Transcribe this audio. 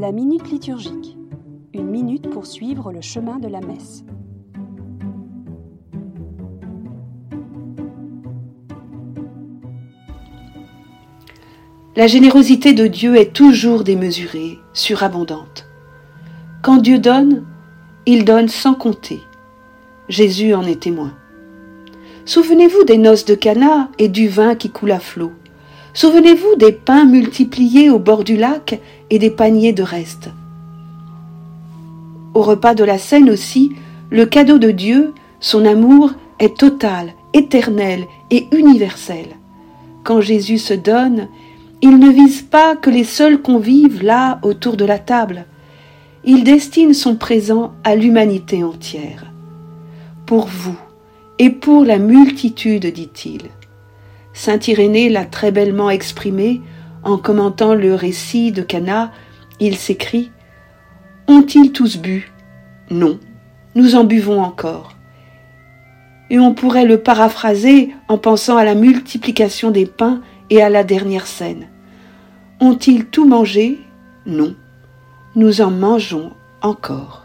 La minute liturgique. Une minute pour suivre le chemin de la messe. La générosité de Dieu est toujours démesurée, surabondante. Quand Dieu donne, il donne sans compter. Jésus en est témoin. Souvenez-vous des noces de Cana et du vin qui coule à flot. Souvenez-vous des pains multipliés au bord du lac et des paniers de restes. Au repas de la scène aussi, le cadeau de Dieu, son amour, est total, éternel et universel. Quand Jésus se donne, il ne vise pas que les seuls convives là autour de la table. Il destine son présent à l'humanité entière. Pour vous et pour la multitude, dit-il. Saint Irénée l'a très bellement exprimé en commentant le récit de Cana. Il s'écrit Ont-ils tous bu Non, nous en buvons encore. Et on pourrait le paraphraser en pensant à la multiplication des pains et à la dernière scène. Ont-ils tout mangé? Non, nous en mangeons encore.